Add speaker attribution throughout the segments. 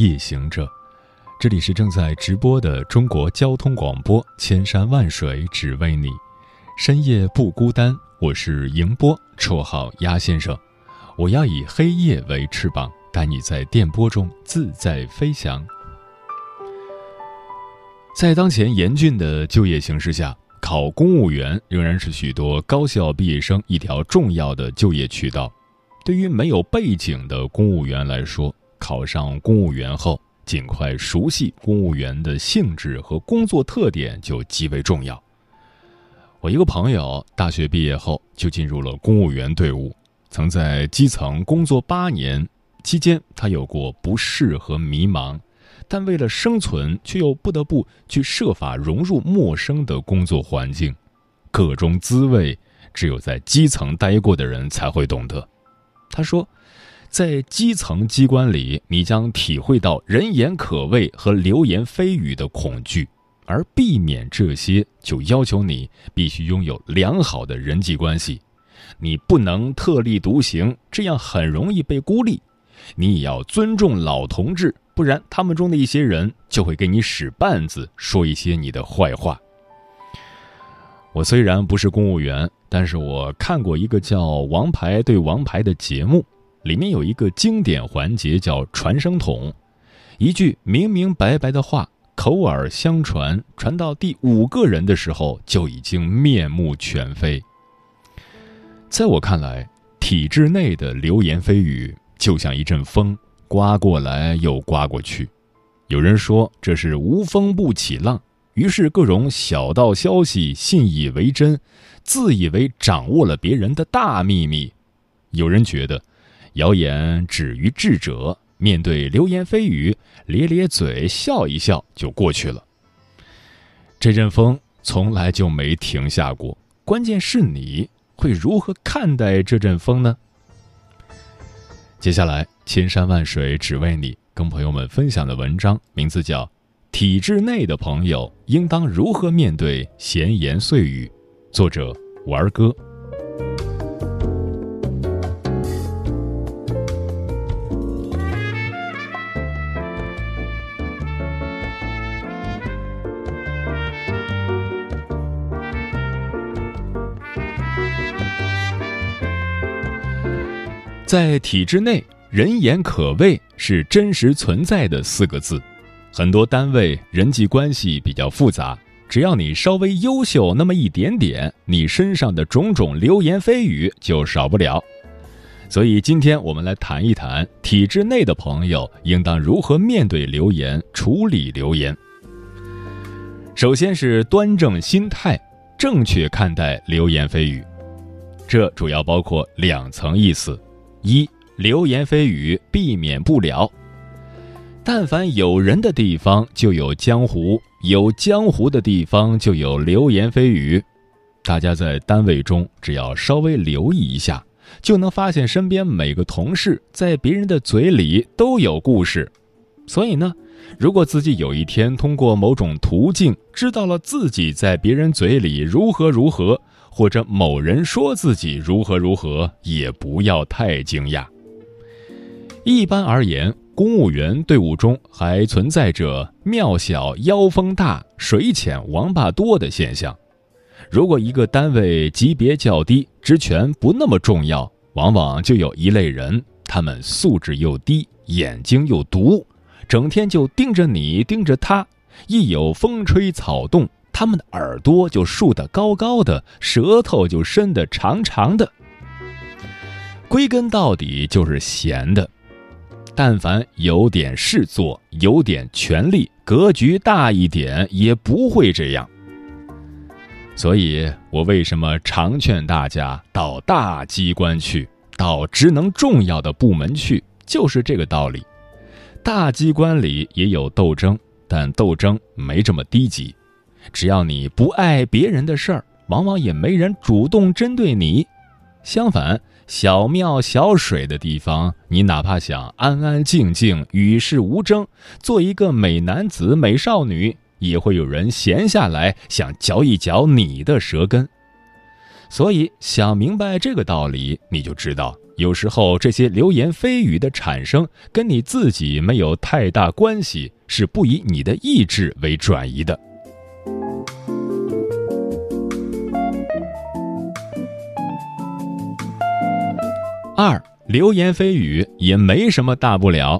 Speaker 1: 夜行者，这里是正在直播的中国交通广播，千山万水只为你，深夜不孤单。我是迎波，绰号鸭先生。我要以黑夜为翅膀，带你在电波中自在飞翔。在当前严峻的就业形势下，考公务员仍然是许多高校毕业生一条重要的就业渠道。对于没有背景的公务员来说，考上公务员后，尽快熟悉公务员的性质和工作特点就极为重要。我一个朋友大学毕业后就进入了公务员队伍，曾在基层工作八年，期间他有过不适和迷茫，但为了生存，却又不得不去设法融入陌生的工作环境，各种滋味，只有在基层待过的人才会懂得。他说，在基层机关里，你将体会到人言可畏和流言蜚语的恐惧，而避免这些，就要求你必须拥有良好的人际关系。你不能特立独行，这样很容易被孤立。你也要尊重老同志，不然他们中的一些人就会给你使绊子，说一些你的坏话。我虽然不是公务员，但是我看过一个叫《王牌对王牌》的节目，里面有一个经典环节叫传声筒，一句明明白白的话，口耳相传，传到第五个人的时候，就已经面目全非。在我看来，体制内的流言蜚语就像一阵风，刮过来又刮过去。有人说这是无风不起浪。于是，各种小道消息信以为真，自以为掌握了别人的大秘密。有人觉得，谣言止于智者，面对流言蜚语，咧咧嘴笑一笑就过去了。这阵风从来就没停下过，关键是你会如何看待这阵风呢？接下来，千山万水只为你，跟朋友们分享的文章名字叫。体制内的朋友应当如何面对闲言碎语？作者：玩哥。在体制内，人言可畏是真实存在的四个字。很多单位人际关系比较复杂，只要你稍微优秀那么一点点，你身上的种种流言蜚语就少不了。所以今天我们来谈一谈体制内的朋友应当如何面对流言、处理流言。首先是端正心态，正确看待流言蜚语。这主要包括两层意思：一，流言蜚语避免不了。但凡有人的地方就有江湖，有江湖的地方就有流言蜚语。大家在单位中只要稍微留意一下，就能发现身边每个同事在别人的嘴里都有故事。所以呢，如果自己有一天通过某种途径知道了自己在别人嘴里如何如何，或者某人说自己如何如何，也不要太惊讶。一般而言。公务员队伍中还存在着庙小妖风大、水浅王八多的现象。如果一个单位级别较低，职权不那么重要，往往就有一类人，他们素质又低，眼睛又毒，整天就盯着你，盯着他。一有风吹草动，他们的耳朵就竖得高高的，舌头就伸得长长的。归根到底就是闲的。但凡有点事做，有点权力，格局大一点，也不会这样。所以我为什么常劝大家到大机关去，到职能重要的部门去，就是这个道理。大机关里也有斗争，但斗争没这么低级。只要你不碍别人的事儿，往往也没人主动针对你。相反，小庙小水的地方，你哪怕想安安静静、与世无争，做一个美男子、美少女，也会有人闲下来想嚼一嚼你的舌根。所以，想明白这个道理，你就知道，有时候这些流言蜚语的产生，跟你自己没有太大关系，是不以你的意志为转移的。二，流言蜚语也没什么大不了。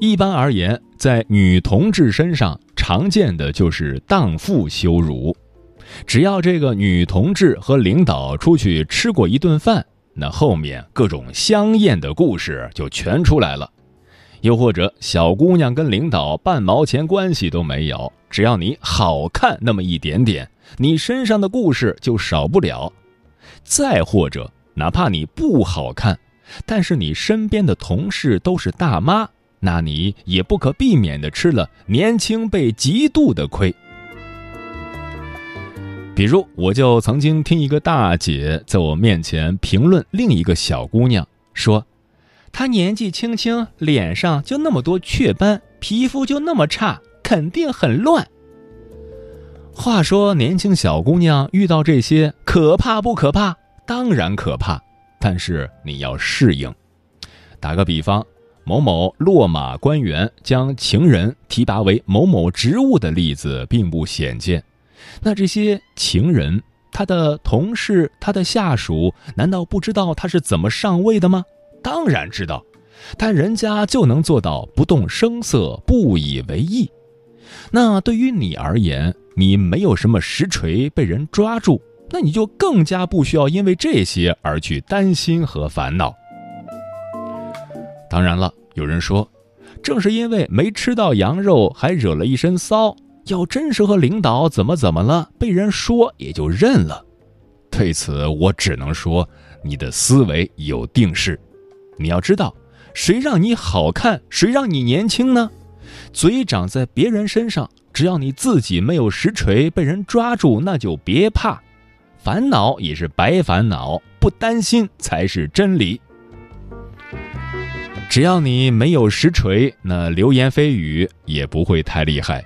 Speaker 1: 一般而言，在女同志身上，常见的就是荡妇羞辱。只要这个女同志和领导出去吃过一顿饭，那后面各种香艳的故事就全出来了。又或者小姑娘跟领导半毛钱关系都没有，只要你好看那么一点点，你身上的故事就少不了。再或者，哪怕你不好看，但是你身边的同事都是大妈，那你也不可避免的吃了年轻被嫉妒的亏。比如，我就曾经听一个大姐在我面前评论另一个小姑娘，说：“她年纪轻轻，脸上就那么多雀斑，皮肤就那么差，肯定很乱。”话说，年轻小姑娘遇到这些，可怕不可怕？当然可怕，但是你要适应。打个比方，某某落马官员将情人提拔为某某职务的例子并不鲜见。那这些情人，他的同事，他的下属，难道不知道他是怎么上位的吗？当然知道，但人家就能做到不动声色，不以为意。那对于你而言，你没有什么实锤被人抓住，那你就更加不需要因为这些而去担心和烦恼。当然了，有人说，正是因为没吃到羊肉，还惹了一身骚。要真是和领导怎么怎么了，被人说也就认了。对此，我只能说，你的思维有定式。你要知道，谁让你好看，谁让你年轻呢？嘴长在别人身上，只要你自己没有实锤被人抓住，那就别怕，烦恼也是白烦恼，不担心才是真理。只要你没有实锤，那流言蜚语也不会太厉害。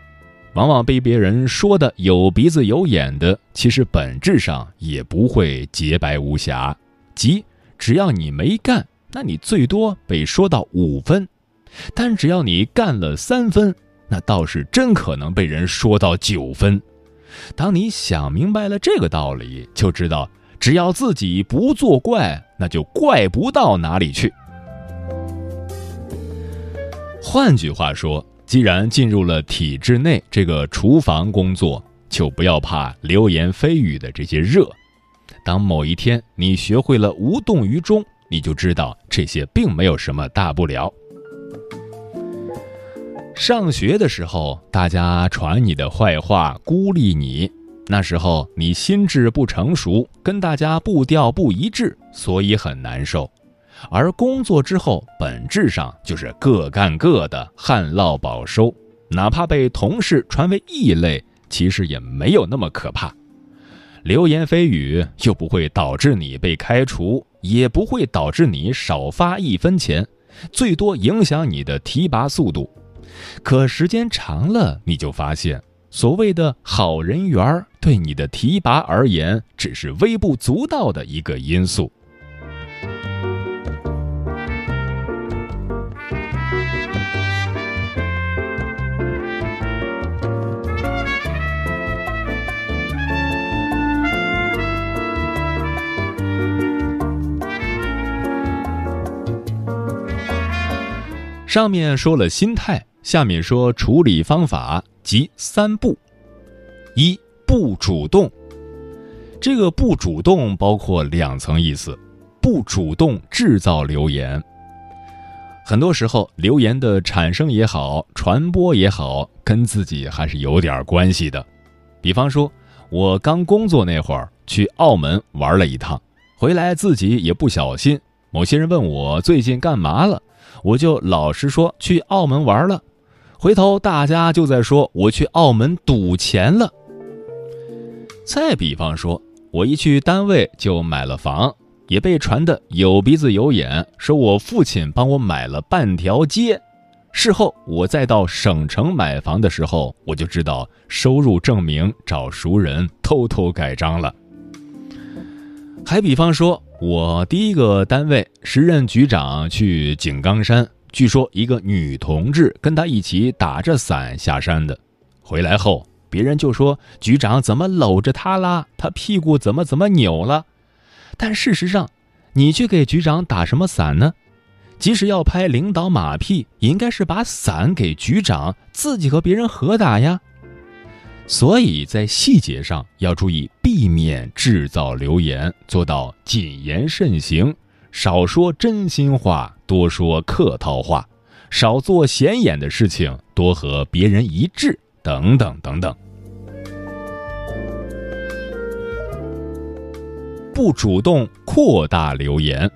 Speaker 1: 往往被别人说的有鼻子有眼的，其实本质上也不会洁白无瑕。即只要你没干，那你最多被说到五分；但只要你干了三分，那倒是真可能被人说到九分。当你想明白了这个道理，就知道只要自己不作怪，那就怪不到哪里去。换句话说。既然进入了体制内这个厨房工作，就不要怕流言蜚语的这些热。当某一天你学会了无动于衷，你就知道这些并没有什么大不了。上学的时候，大家传你的坏话，孤立你，那时候你心智不成熟，跟大家步调不一致，所以很难受。而工作之后，本质上就是各干各的，旱涝保收。哪怕被同事传为异类，其实也没有那么可怕。流言蜚语又不会导致你被开除，也不会导致你少发一分钱，最多影响你的提拔速度。可时间长了，你就发现，所谓的好人缘对你的提拔而言，只是微不足道的一个因素。上面说了心态，下面说处理方法，即三步：一不主动。这个不主动包括两层意思，不主动制造流言。很多时候，流言的产生也好，传播也好，跟自己还是有点关系的。比方说，我刚工作那会儿去澳门玩了一趟，回来自己也不小心，某些人问我最近干嘛了。我就老实说去澳门玩了。回头大家就在说我去澳门赌钱了。再比方说，我一去单位就买了房，也被传的有鼻子有眼，说我父亲帮我买了半条街。事后我再到省城买房的时候，我就知道收入证明找熟人偷偷盖章了。还比方说，我第一个单位时任局长去井冈山。据说一个女同志跟他一起打着伞下山的，回来后别人就说局长怎么搂着她啦，她屁股怎么怎么扭了。但事实上，你去给局长打什么伞呢？即使要拍领导马屁，也应该是把伞给局长，自己和别人合打呀。所以在细节上要注意，避免制造流言，做到谨言慎行。少说真心话，多说客套话；少做显眼的事情，多和别人一致，等等等等。不主动扩大流言。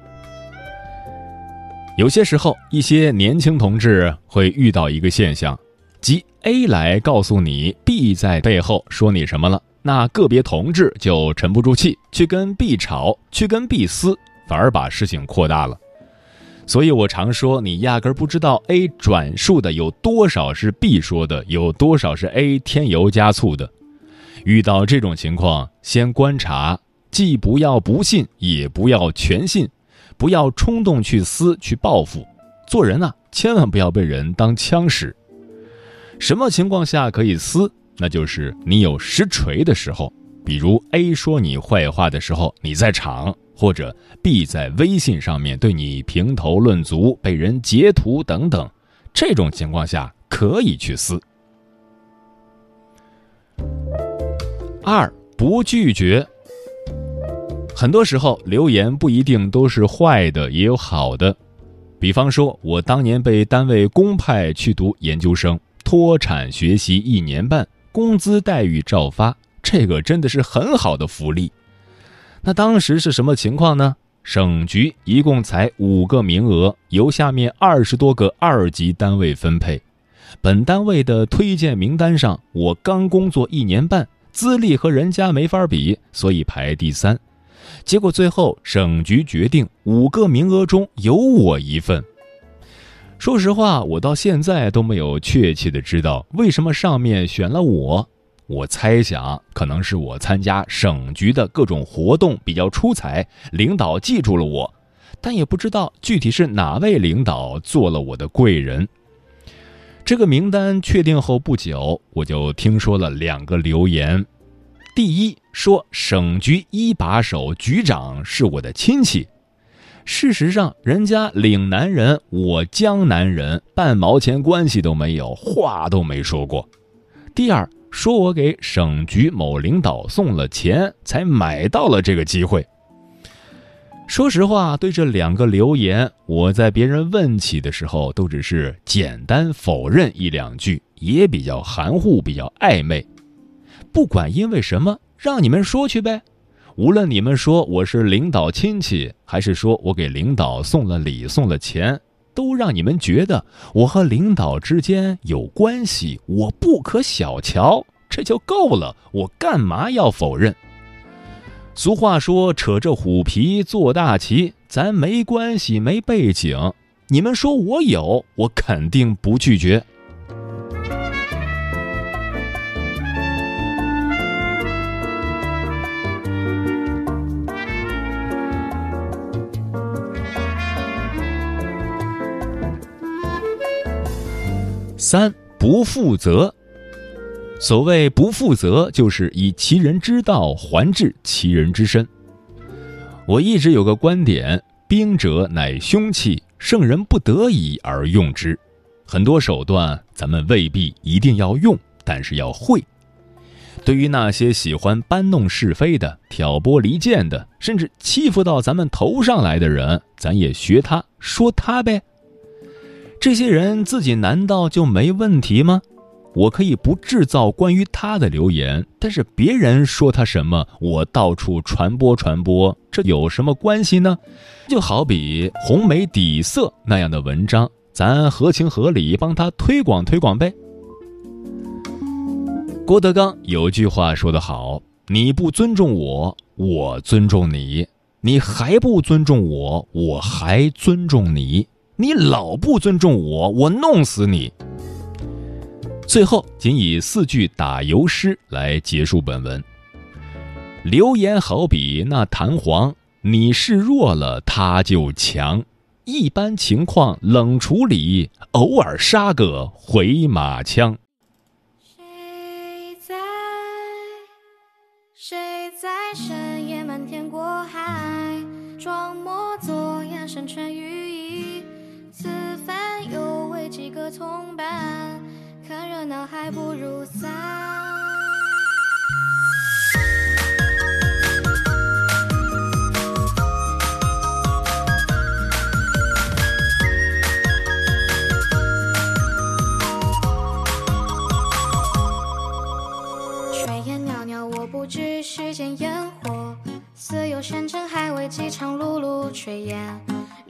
Speaker 1: 有些时候，一些年轻同志会遇到一个现象，即 A 来告诉你 B 在背后说你什么了，那个别同志就沉不住气，去跟 B 吵，去跟 B 撕。反而把事情扩大了，所以我常说，你压根儿不知道 A 转述的有多少是 B 说的，有多少是 A 添油加醋的。遇到这种情况，先观察，既不要不信，也不要全信，不要冲动去撕去报复。做人啊，千万不要被人当枪使。什么情况下可以撕？那就是你有实锤的时候，比如 A 说你坏话的时候，你在场。或者 B 在微信上面对你评头论足，被人截图等等，这种情况下可以去撕。二不拒绝。很多时候留言不一定都是坏的，也有好的。比方说，我当年被单位公派去读研究生，脱产学习一年半，工资待遇照发，这个真的是很好的福利。那当时是什么情况呢？省局一共才五个名额，由下面二十多个二级单位分配。本单位的推荐名单上，我刚工作一年半，资历和人家没法比，所以排第三。结果最后省局决定，五个名额中有我一份。说实话，我到现在都没有确切的知道为什么上面选了我。我猜想，可能是我参加省局的各种活动比较出彩，领导记住了我，但也不知道具体是哪位领导做了我的贵人。这个名单确定后不久，我就听说了两个流言：第一，说省局一把手局长是我的亲戚，事实上，人家岭南人，我江南人，半毛钱关系都没有，话都没说过；第二。说我给省局某领导送了钱，才买到了这个机会。说实话，对这两个留言，我在别人问起的时候，都只是简单否认一两句，也比较含糊，比较暧昧。不管因为什么，让你们说去呗。无论你们说我是领导亲戚，还是说我给领导送了礼、送了钱。都让你们觉得我和领导之间有关系，我不可小瞧，这就够了。我干嘛要否认？俗话说：“扯着虎皮做大旗。”咱没关系，没背景。你们说我有，我肯定不拒绝。三不负责。所谓不负责，就是以其人之道还治其人之身。我一直有个观点：兵者，乃凶器，圣人不得已而用之。很多手段，咱们未必一定要用，但是要会。对于那些喜欢搬弄是非的、挑拨离间的，甚至欺负到咱们头上来的人，咱也学他，说他呗。这些人自己难道就没问题吗？我可以不制造关于他的流言，但是别人说他什么，我到处传播传播，这有什么关系呢？就好比红梅底色那样的文章，咱合情合理帮他推广推广呗。郭德纲有句话说得好：“你不尊重我，我尊重你；你还不尊重我，我还尊重你；你老不尊重我，我弄死你。”最后，仅以四句打油诗来结束本文。流言好比那弹簧，你示弱了，它就强。一般情况冷处理，偶尔杀个回马枪。
Speaker 2: 谁在谁在深夜漫天过海，装模作样神穿雨，此番又为几个同伴看热闹，还不如散。炊烟袅袅，我不知世间烟火，似有山珍海味，饥肠辘辘炊烟。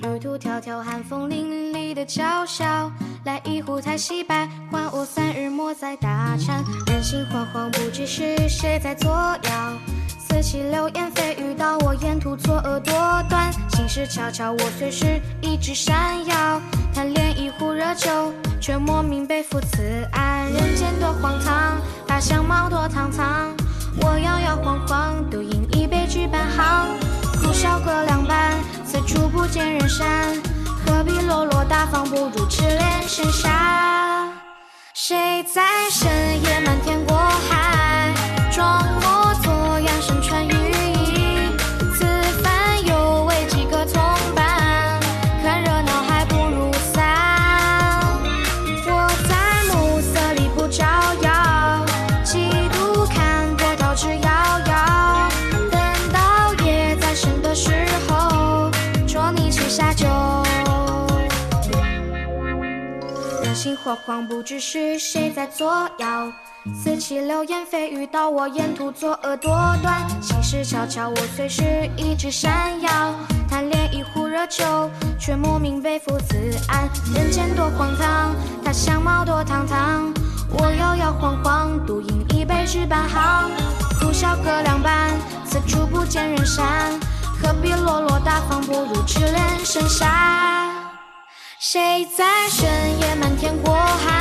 Speaker 2: 旅途迢迢，寒风凛凛的叫嚣。来一壶太溪白，换我三日莫再打颤。人心惶惶，不知是谁在作妖。四起流言蜚语，到我沿途作恶多端。心事悄悄，我虽是一直闪耀。贪恋一壶热酒，却莫名背负此案。人间多荒唐，大相貌多堂堂。我摇摇晃晃，独饮一杯举半行。苦笑各两半，最初不见人山，何必落落大方，不如痴恋深沙。谁在深夜漫天心惶惶，不知是谁在作妖。四起流言蜚语，到我沿途作恶多端。心事悄悄，我随时一直闪耀。贪恋一壶热酒，却莫名背负此案。人间多荒唐，他相貌多堂堂。我摇摇晃晃，独饮一杯只半行。苦笑各两半，此处不见人山。何必落落大方，不如痴恋深沙。谁在深夜天过海，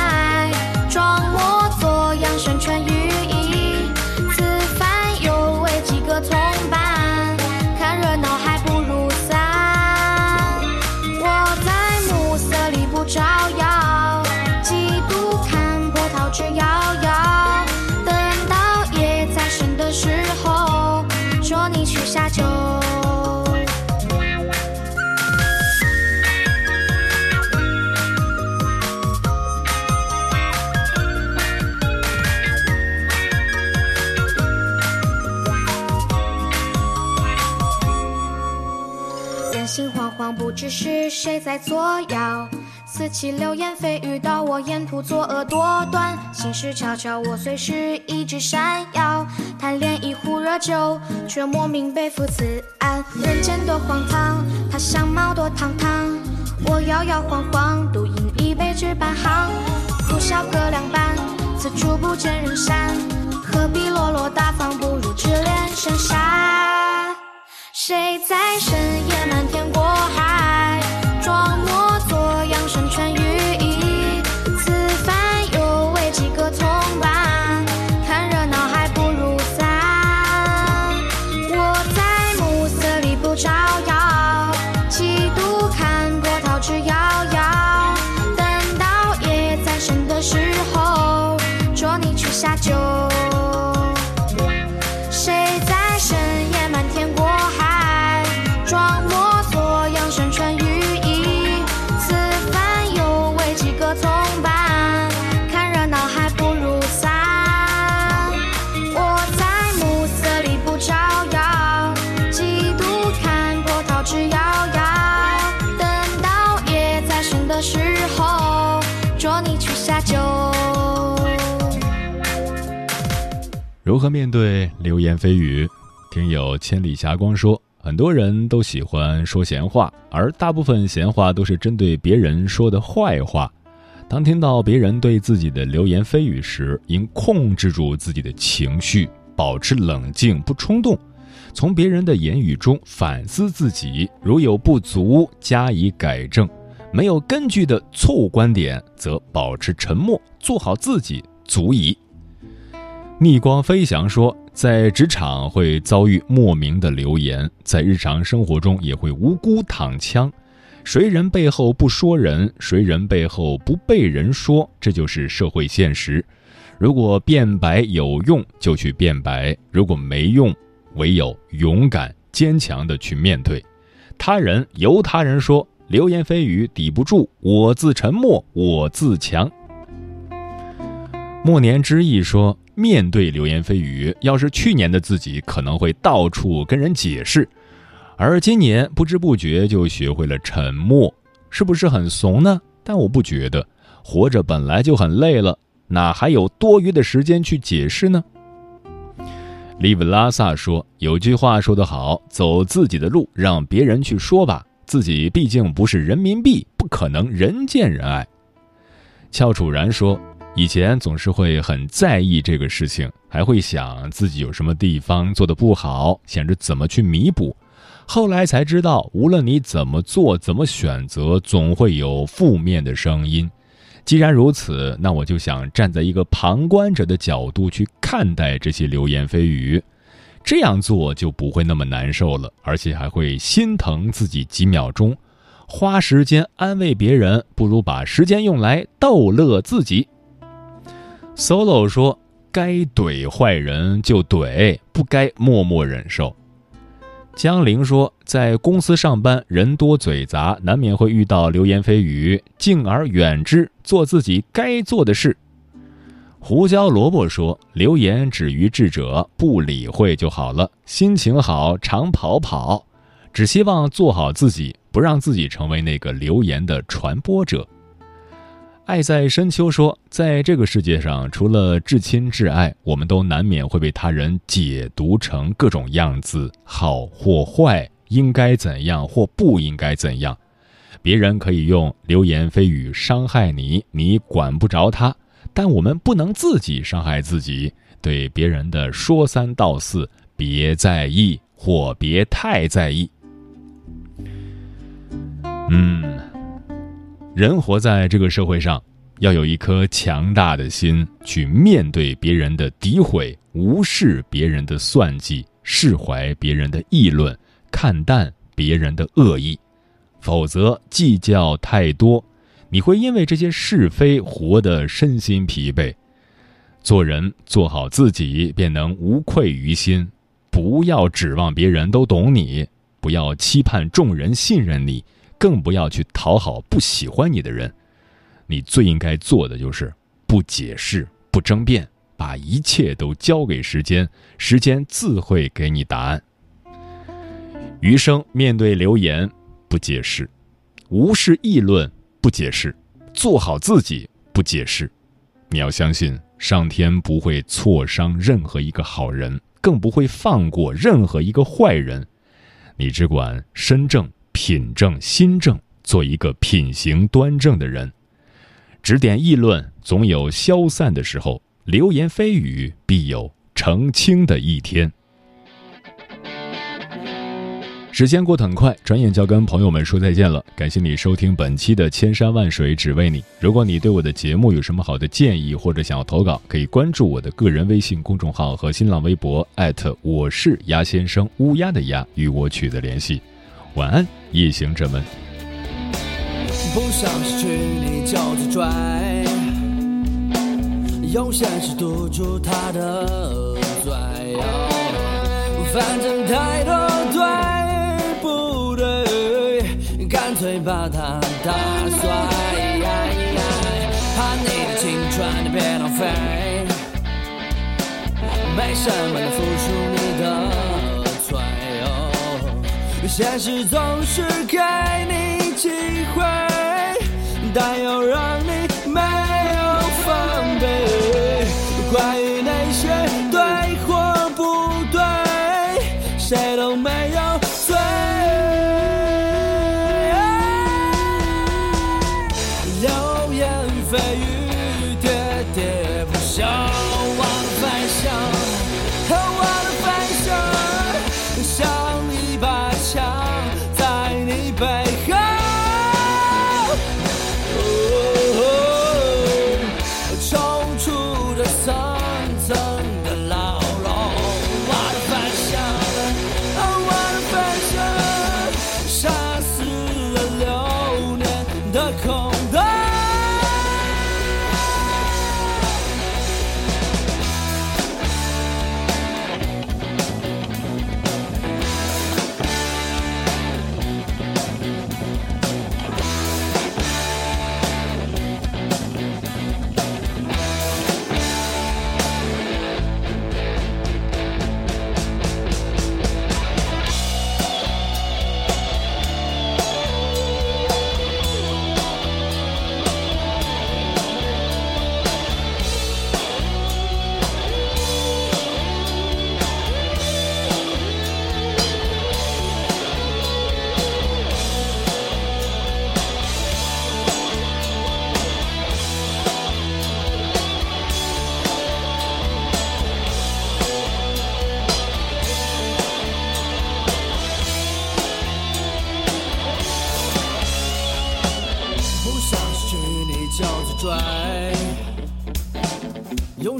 Speaker 2: 谁在作妖。四起流言蜚语，到我沿途作恶多端。心事悄悄，我随时一直闪耀。贪恋一壶热酒，却莫名背负此案。人间多荒唐，他相貌多堂堂。我摇摇晃晃，独饮一杯只半行。苦笑各两半，此处不见人山。何必落落大方，不如痴恋深沙。谁在深夜漫天如
Speaker 1: 何面对流言蜚语？听友千里霞光说：“很多人都喜欢说闲话，而大部分闲话都是针对别人说的坏话。当听到别人对自己的流言蜚语时，应控制住自己的情绪，保持冷静，不冲动。从别人的言语中反思自己，如有不足，加以改正；没有根据的错误观点，则保持沉默，做好自己足矣。逆光飞翔说，在职场会遭遇莫名的流言，在日常生活中也会无辜躺枪。谁人背后不说人，谁人背后不被人说，这就是社会现实。如果辩白有用，就去辩白；如果没用，唯有勇敢坚强的去面对。他人由他人说，流言蜚语抵不住，我自沉默，我自强。莫年之意说，面对流言蜚语，要是去年的自己，可能会到处跟人解释。而今年不知不觉就学会了沉默，是不是很怂呢？但我不觉得，活着本来就很累了，哪还有多余的时间去解释呢？利维拉萨说：“有句话说得好，走自己的路，让别人去说吧。自己毕竟不是人民币，不可能人见人爱。”俏楚然说：“以前总是会很在意这个事情，还会想自己有什么地方做的不好，想着怎么去弥补。”后来才知道，无论你怎么做、怎么选择，总会有负面的声音。既然如此，那我就想站在一个旁观者的角度去看待这些流言蜚语，这样做就不会那么难受了，而且还会心疼自己几秒钟。花时间安慰别人，不如把时间用来逗乐自己。Solo 说：“该怼坏人就怼，不该默默忍受。”江玲说：“在公司上班，人多嘴杂，难免会遇到流言蜚语，敬而远之，做自己该做的事。”胡椒萝卜说：“流言止于智者，不理会就好了。心情好，常跑跑，只希望做好自己，不让自己成为那个流言的传播者。”爱在深秋说，在这个世界上，除了至亲至爱，我们都难免会被他人解读成各种样子，好或坏，应该怎样或不应该怎样。别人可以用流言蜚语伤害你，你管不着他，但我们不能自己伤害自己。对别人的说三道四，别在意或别太在意。嗯。人活在这个社会上，要有一颗强大的心，去面对别人的诋毁，无视别人的算计，释怀别人的议论，看淡别人的恶意。否则，计较太多，你会因为这些是非活得身心疲惫。做人做好自己，便能无愧于心。不要指望别人都懂你，不要期盼众人信任你。更不要去讨好不喜欢你的人，你最应该做的就是不解释、不争辩，把一切都交给时间，时间自会给你答案。余生面对流言，不解释；无视议论，不解释；做好自己，不解释。你要相信，上天不会挫伤任何一个好人，更不会放过任何一个坏人。你只管身正。品正心正，做一个品行端正的人。指点议论总有消散的时候，流言蜚语必有澄清的一天。时间过得很快，转眼就要跟朋友们说再见了。感谢你收听本期的《千山万水只为你》。如果你对我的节目有什么好的建议，或者想要投稿，可以关注我的个人微信公众号和新浪微博，艾特我是鸭先生乌鸦的鸭，与我取得联系。晚安，夜行者们。
Speaker 3: 不想失去你就自拽，用现实堵住他的嘴。反正态度对不对，干脆把他打碎。怕你的青春别浪费，没什么能付出现实总是给你机会，但又让你 long.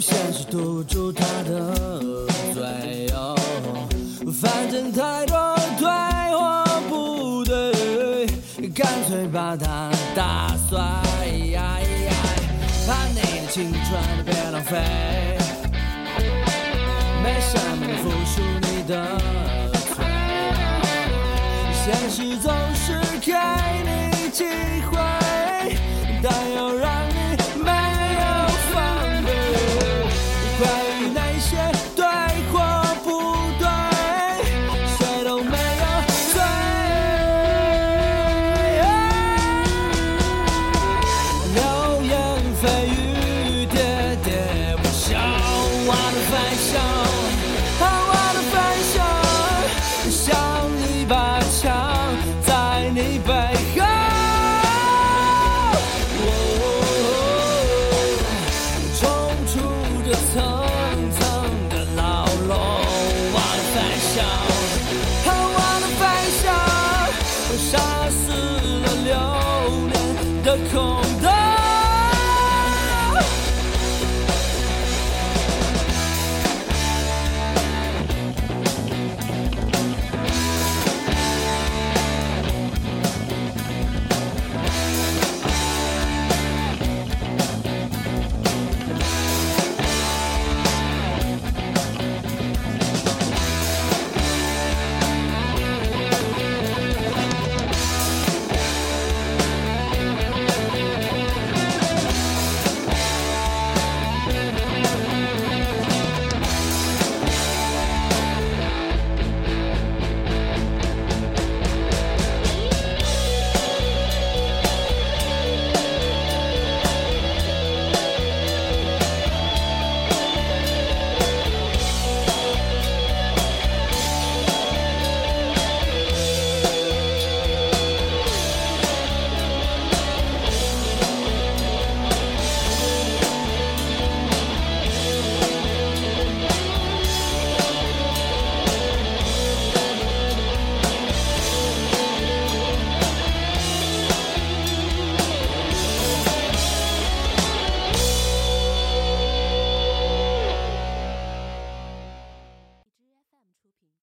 Speaker 3: 现实堵住他的嘴，反正太多对或不对，干脆把它打碎。把你的青春都别浪费，没什么能付出你的。现实总是给你机会。want to find some